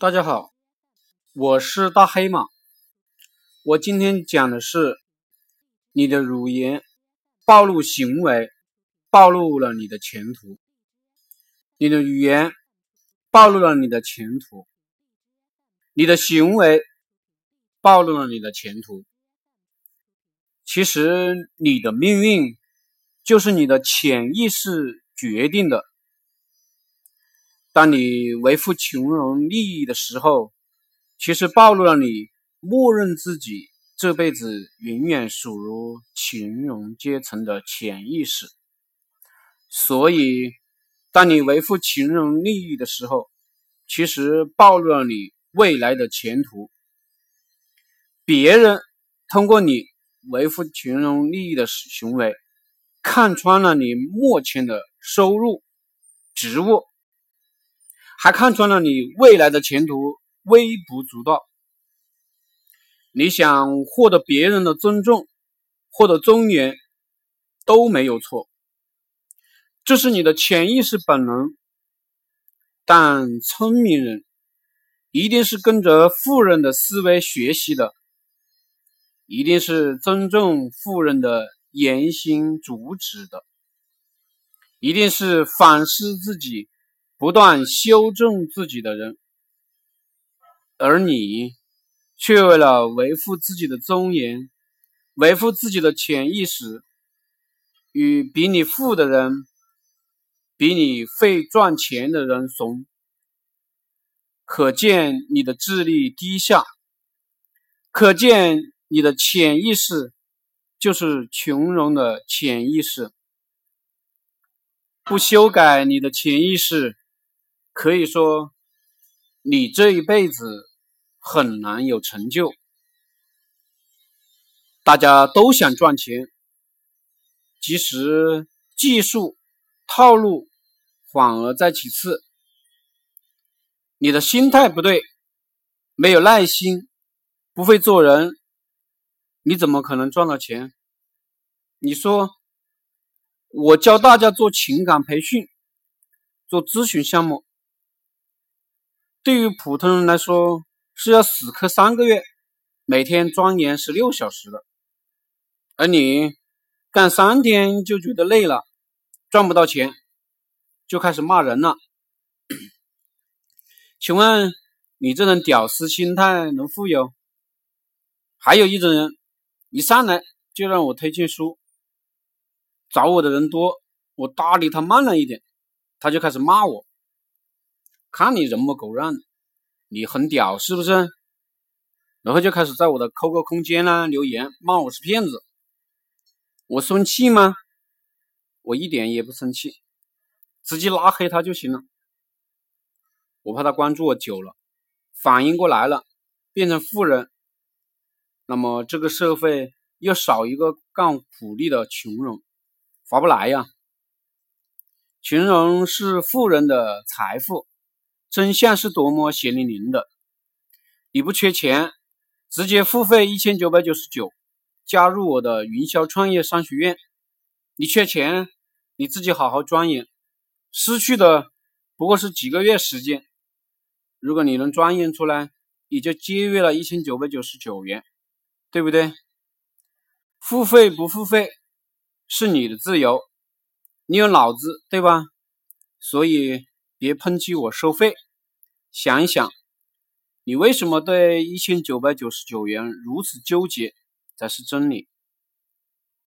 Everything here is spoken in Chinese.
大家好，我是大黑马。我今天讲的是你的语言暴露行为，暴露了你的前途。你的语言暴露了你的前途，你的行为暴露了你的前途。其实你的命运就是你的潜意识决定的。当你维护穷人利益的时候，其实暴露了你默认自己这辈子永远属于穷人阶层的潜意识。所以，当你维护穷人利益的时候，其实暴露了你未来的前途。别人通过你维护穷人利益的行为，看穿了你目前的收入、职务。还看穿了你未来的前途微不足道。你想获得别人的尊重，获得尊严都没有错，这是你的潜意识本能。但聪明人一定是跟着富人的思维学习的，一定是尊重富人的言行举止的，一定是反思自己。不断修正自己的人，而你却为了维护自己的尊严，维护自己的潜意识，与比你富的人、比你会赚钱的人怂，可见你的智力低下，可见你的潜意识就是穷人的潜意识，不修改你的潜意识。可以说，你这一辈子很难有成就。大家都想赚钱，其实技术套路反而在其次。你的心态不对，没有耐心，不会做人，你怎么可能赚到钱？你说，我教大家做情感培训，做咨询项目。对于普通人来说，是要死磕三个月，每天钻研十六小时的，而你干三天就觉得累了，赚不到钱，就开始骂人了。请问你这种屌丝心态能富有？还有一种人，一上来就让我推荐书，找我的人多，我搭理他慢了一点，他就开始骂我。看你人模狗样，你很屌是不是？然后就开始在我的 QQ 空间啦留言骂我是骗子，我生气吗？我一点也不生气，直接拉黑他就行了。我怕他关注我久了，反应过来了，变成富人，那么这个社会又少一个干苦力的穷人，划不来呀。穷人是富人的财富。真相是多么血淋淋的！你不缺钱，直接付费一千九百九十九，加入我的云霄创业商学院。你缺钱，你自己好好钻研，失去的不过是几个月时间。如果你能钻研出来，也就节约了一千九百九十九元，对不对？付费不付费是你的自由，你有脑子对吧？所以。别抨击我收费，想一想，你为什么对一千九百九十九元如此纠结才是真理。